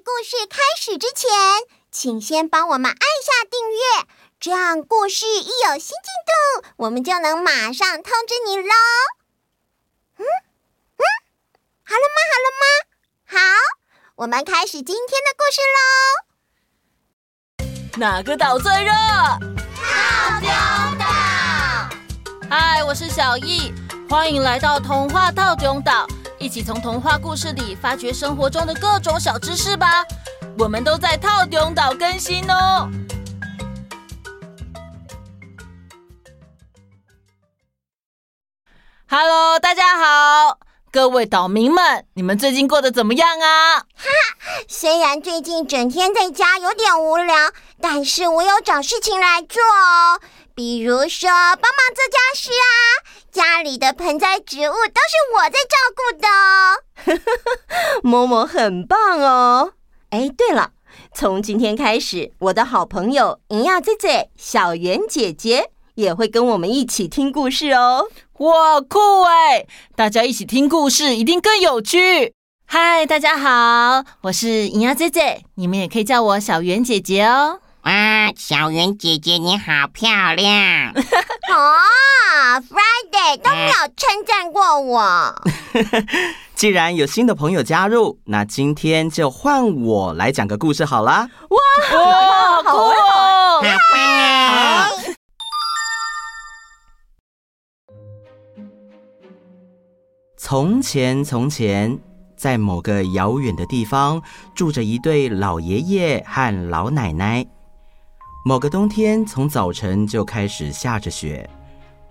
故事开始之前，请先帮我们按下订阅，这样故事一有新进度，我们就能马上通知你喽。嗯嗯，好了吗？好了吗？好，我们开始今天的故事喽。哪个岛最热？套丁岛。嗨，我是小易，欢迎来到童话套丁岛。一起从童话故事里发掘生活中的各种小知识吧！我们都在套丁岛更新哦。Hello，大家好，各位岛民们，你们最近过得怎么样啊？哈，虽然最近整天在家有点无聊，但是我有找事情来做哦。比如说，帮忙做家事啊，家里的盆栽植物都是我在照顾的哦。嬷嬷很棒哦。哎，对了，从今天开始，我的好朋友莹亚姐姐、小圆姐姐也会跟我们一起听故事哦。哇，酷哎！大家一起听故事一定更有趣。嗨，大家好，我是莹亚姐姐，你们也可以叫我小圆姐姐哦。哇，小圆姐姐你好漂亮！哦，Friday 都没有称赞过我。既然有新的朋友加入，那今天就换我来讲个故事好啦。哇，哇，好酷！好棒啊！从前，从前，在某个遥远的地方，住着一对老爷爷和老奶奶。某个冬天，从早晨就开始下着雪。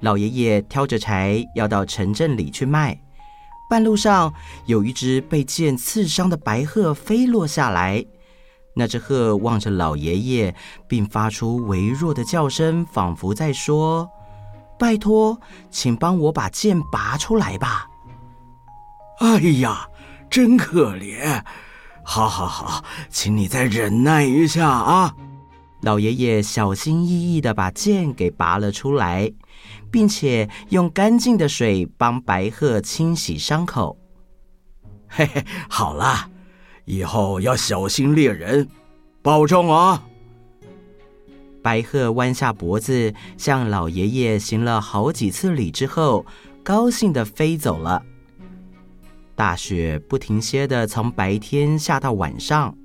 老爷爷挑着柴要到城镇里去卖。半路上，有一只被箭刺伤的白鹤飞落下来。那只鹤望着老爷爷，并发出微弱的叫声，仿佛在说：“拜托，请帮我把箭拔出来吧。”哎呀，真可怜！好好好，请你再忍耐一下啊。老爷爷小心翼翼的把剑给拔了出来，并且用干净的水帮白鹤清洗伤口。嘿嘿，好啦，以后要小心猎人，保重啊！白鹤弯下脖子，向老爷爷行了好几次礼之后，高兴的飞走了。大雪不停歇的从白天下到晚上，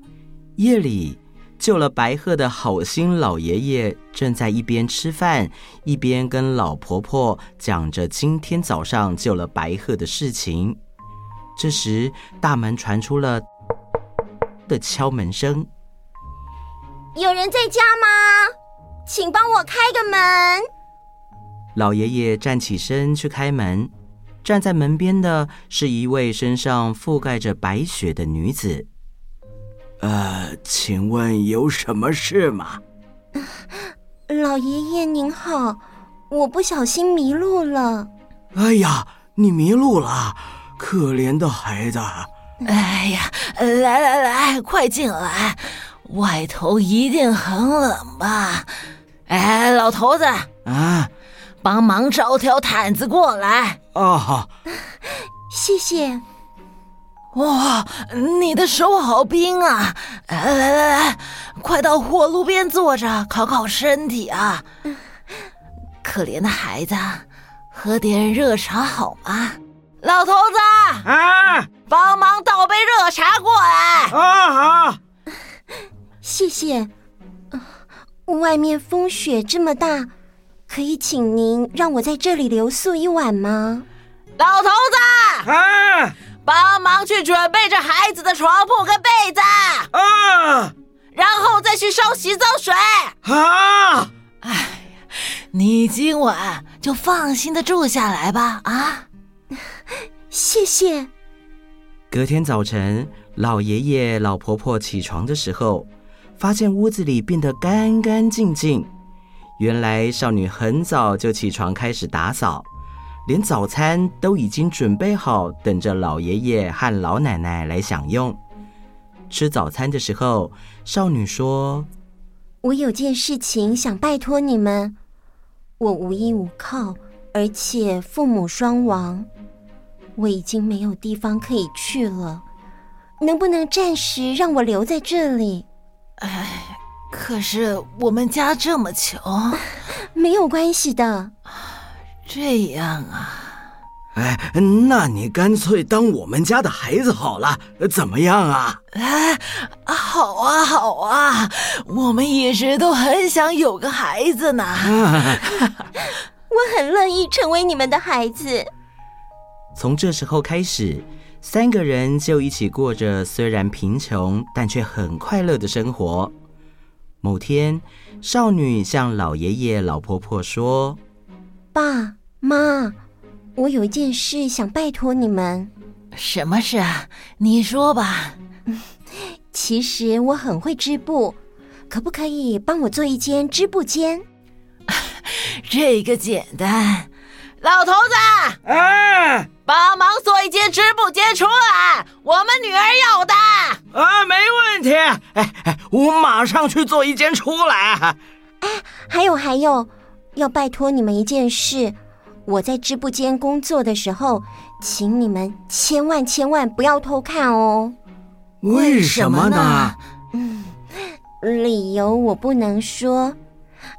夜里。救了白鹤的好心老爷爷正在一边吃饭，一边跟老婆婆讲着今天早上救了白鹤的事情。这时，大门传出了的敲门声。有人在家吗？请帮我开个门。老爷爷站起身去开门，站在门边的是一位身上覆盖着白雪的女子。呃，请问有什么事吗？老爷爷您好，我不小心迷路了。哎呀，你迷路了，可怜的孩子。哎呀，来来来，快进来，外头一定很冷吧？哎，老头子啊，帮忙找条毯子过来。哦，好，谢谢。哇，你的手好冰啊！来来来来，快到火炉边坐着，烤烤身体啊！可怜的孩子，喝点热茶好吗？老头子啊，帮忙倒杯热茶过来。啊，好，谢谢。外面风雪这么大，可以请您让我在这里留宿一晚吗？老头子啊！帮忙去准备着孩子的床铺跟被子啊，然后再去烧洗澡水啊！哎呀，你今晚就放心的住下来吧啊！谢谢。隔天早晨，老爷爷、老婆婆起床的时候，发现屋子里变得干干净净。原来少女很早就起床开始打扫。连早餐都已经准备好，等着老爷爷和老奶奶来享用。吃早餐的时候，少女说：“我有件事情想拜托你们。我无依无靠，而且父母双亡，我已经没有地方可以去了。能不能暂时让我留在这里？哎，可是我们家这么穷，没有关系的。这样啊。哎，那你干脆当我们家的孩子好了，怎么样啊？哎，好啊，好啊，我们一直都很想有个孩子呢。我很乐意成为你们的孩子。从这时候开始，三个人就一起过着虽然贫穷但却很快乐的生活。某天，少女向老爷爷、老婆婆说：“爸妈。”我有一件事想拜托你们。什么事啊？你说吧。其实我很会织布，可不可以帮我做一间织布间？这个简单。老头子，哎，帮忙做一间织布间出来，我们女儿要的。啊，没问题。哎哎，我马上去做一间出来。哎，还有还有，要拜托你们一件事。我在织布间工作的时候，请你们千万千万不要偷看哦。为什么呢？嗯，理由我不能说。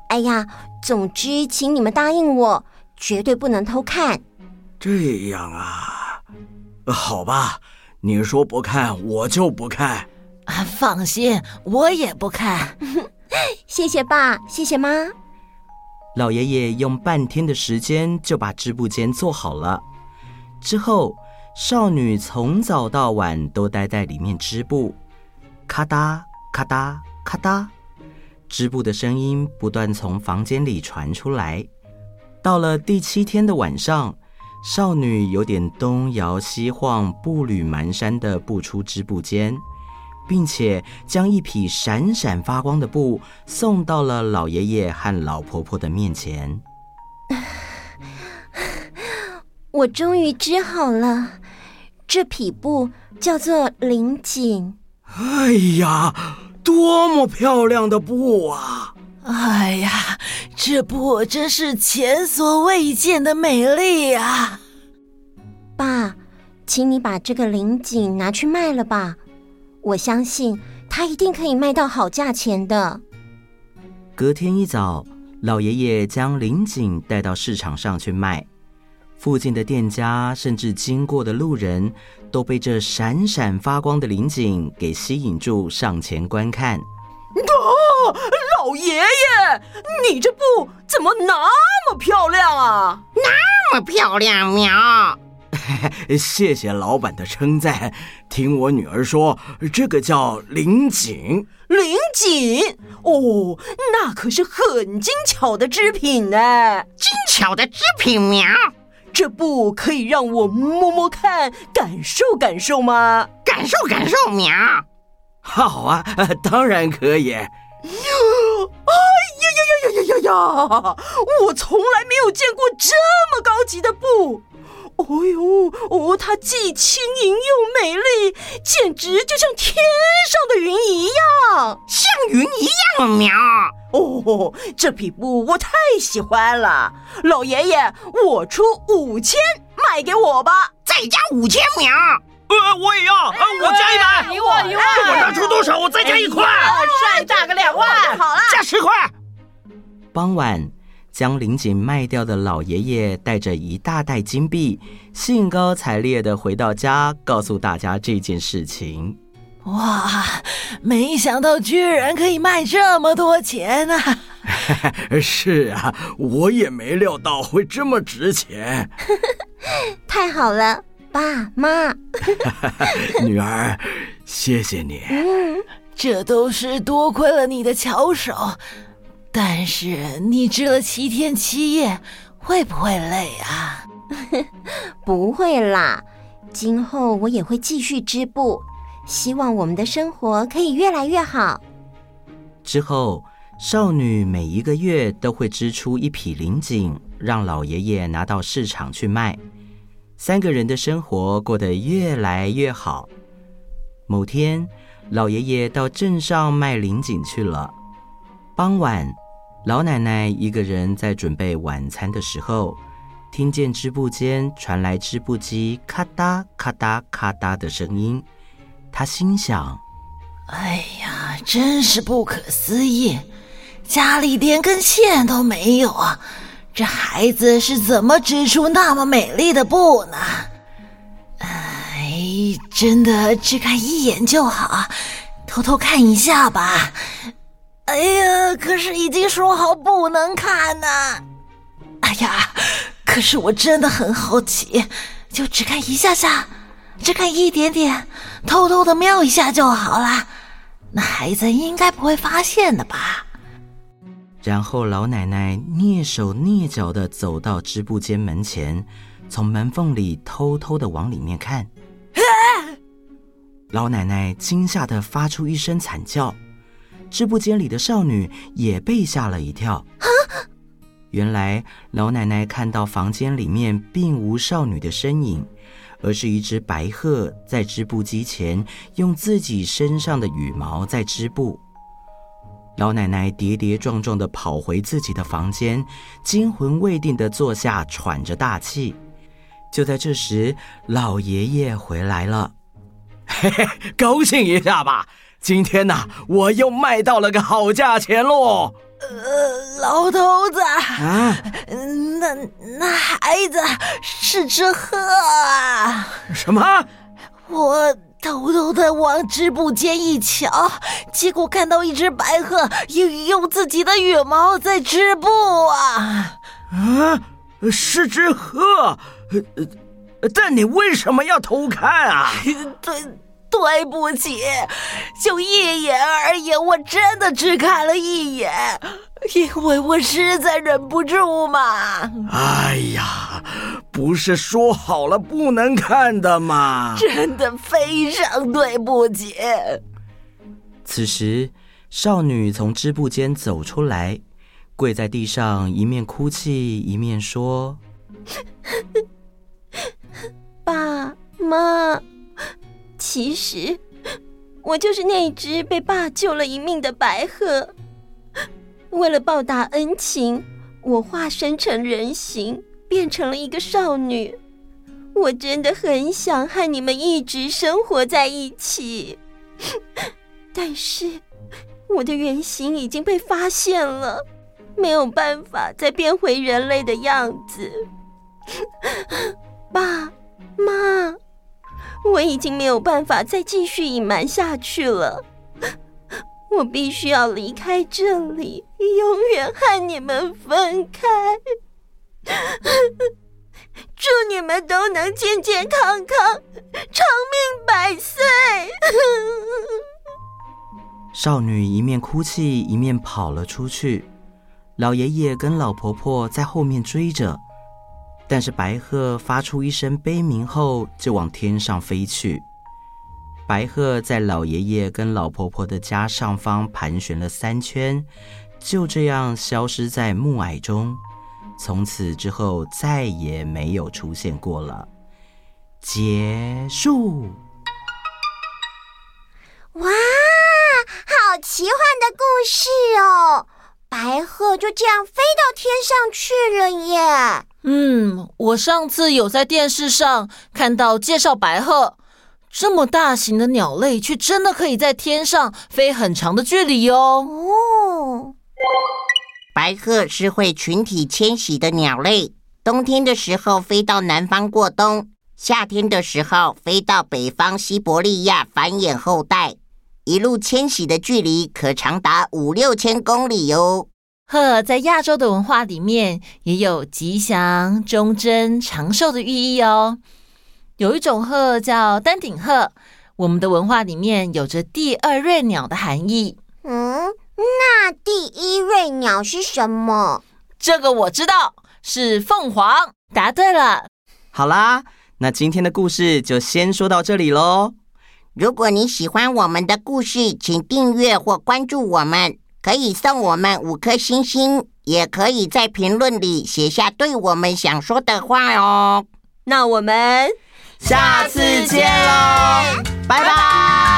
哎呀，总之，请你们答应我，绝对不能偷看。这样啊，好吧，你说不看，我就不看。啊，放心，我也不看。谢谢爸，谢谢妈。老爷爷用半天的时间就把织布间做好了。之后，少女从早到晚都待在里面织布，咔哒咔哒咔哒，织布的声音不断从房间里传出来。到了第七天的晚上，少女有点东摇西晃、步履蹒跚地步出织布间。并且将一匹闪闪发光的布送到了老爷爷和老婆婆的面前。我终于织好了，这匹布叫做绫锦。哎呀，多么漂亮的布啊！哎呀，这布真是前所未见的美丽啊！爸，请你把这个绫锦拿去卖了吧。我相信他一定可以卖到好价钱的。隔天一早，老爷爷将林锦带到市场上去卖，附近的店家甚至经过的路人都被这闪闪发光的林锦给吸引住，上前观看。哦，老爷爷，你这布怎么那么漂亮啊？那么漂亮，喵！谢谢老板的称赞。听我女儿说，这个叫綾锦。綾锦哦，那可是很精巧的织品呢。精巧的织品喵！这布可以让我摸摸看，感受感受吗？感受感受喵！好啊，当然可以。哎呀呀呀呀呀呀呀！我从来没有见过这么高级的布。哦呦，哦，它既轻盈又美丽，简直就像天上的云一样，像云一样喵！哦，这匹布我太喜欢了，老爷爷，我出五千卖给我吧，再加五千喵！呃，我也要，呃，我加一百，一万一万，我拿出多少，我再加一块，再加个两万，好了，加十块。傍晚。将林锦卖掉的老爷爷带着一大袋金币，兴高采烈的回到家，告诉大家这件事情。哇，没想到居然可以卖这么多钱啊！是啊，我也没料到会这么值钱。太好了，爸妈。女儿，谢谢你。嗯，这都是多亏了你的巧手。但是你织了七天七夜，会不会累啊？不会啦，今后我也会继续织布，希望我们的生活可以越来越好。之后，少女每一个月都会织出一匹绫锦，让老爷爷拿到市场去卖。三个人的生活过得越来越好。某天，老爷爷到镇上卖绫锦去了。傍晚。老奶奶一个人在准备晚餐的时候，听见织布间传来织布机咔嗒咔嗒咔嗒的声音，她心想：“哎呀，真是不可思议，家里连根线都没有啊！这孩子是怎么织出那么美丽的布呢？哎，真的只看一眼就好，偷偷看一下吧。哎呀，可是已经说好不能看呢。哎呀，可是我真的很好奇。”就只看一下下，只看一点点，偷偷的瞄一下就好了。那孩子应该不会发现的吧？然后老奶奶蹑手蹑脚的走到织布间门前，从门缝里偷偷的往里面看。老奶奶惊吓的发出一声惨叫，织布间里的少女也被吓了一跳。原来老奶奶看到房间里面并无少女的身影，而是一只白鹤在织布机前用自己身上的羽毛在织布。老奶奶跌跌撞撞的跑回自己的房间，惊魂未定的坐下，喘着大气。就在这时，老爷爷回来了，嘿嘿，高兴一下吧！今天呐，我又卖到了个好价钱喽。呃，老头子，啊，那那孩子是只鹤啊？什么？我偷偷的往织布间一瞧，结果看到一只白鹤用用自己的羽毛在织布啊！啊，是只鹤，呃，但你为什么要偷看啊？对。对不起，就一眼而已，我真的只看了一眼，因为我实在忍不住嘛。哎呀，不是说好了不能看的吗？真的非常对不起。此时，少女从织布间走出来，跪在地上，一面哭泣，一面说：“爸妈。”其实，我就是那只被爸救了一命的白鹤。为了报答恩情，我化身成人形，变成了一个少女。我真的很想和你们一直生活在一起，但是我的原型已经被发现了，没有办法再变回人类的样子。爸妈。我已经没有办法再继续隐瞒下去了，我必须要离开这里，永远和你们分开。祝你们都能健健康康，长命百岁。少女一面哭泣，一面跑了出去，老爷爷跟老婆婆在后面追着。但是白鹤发出一声悲鸣后，就往天上飞去。白鹤在老爷爷跟老婆婆的家上方盘旋了三圈，就这样消失在暮霭中。从此之后，再也没有出现过了。结束。哇，好奇幻的故事哦！白鹤就这样飞到天上去了耶。嗯，我上次有在电视上看到介绍白鹤，这么大型的鸟类，却真的可以在天上飞很长的距离哦。哦，白鹤是会群体迁徙的鸟类，冬天的时候飞到南方过冬，夏天的时候飞到北方西伯利亚繁衍后代，一路迁徙的距离可长达五六千公里哟。鹤在亚洲的文化里面也有吉祥、忠贞、长寿的寓意哦。有一种鹤叫丹顶鹤，我们的文化里面有着第二瑞鸟的含义。嗯，那第一瑞鸟是什么？这个我知道，是凤凰。答对了。好啦，那今天的故事就先说到这里喽。如果你喜欢我们的故事，请订阅或关注我们。可以送我们五颗星星，也可以在评论里写下对我们想说的话哦。那我们下次见喽，拜拜。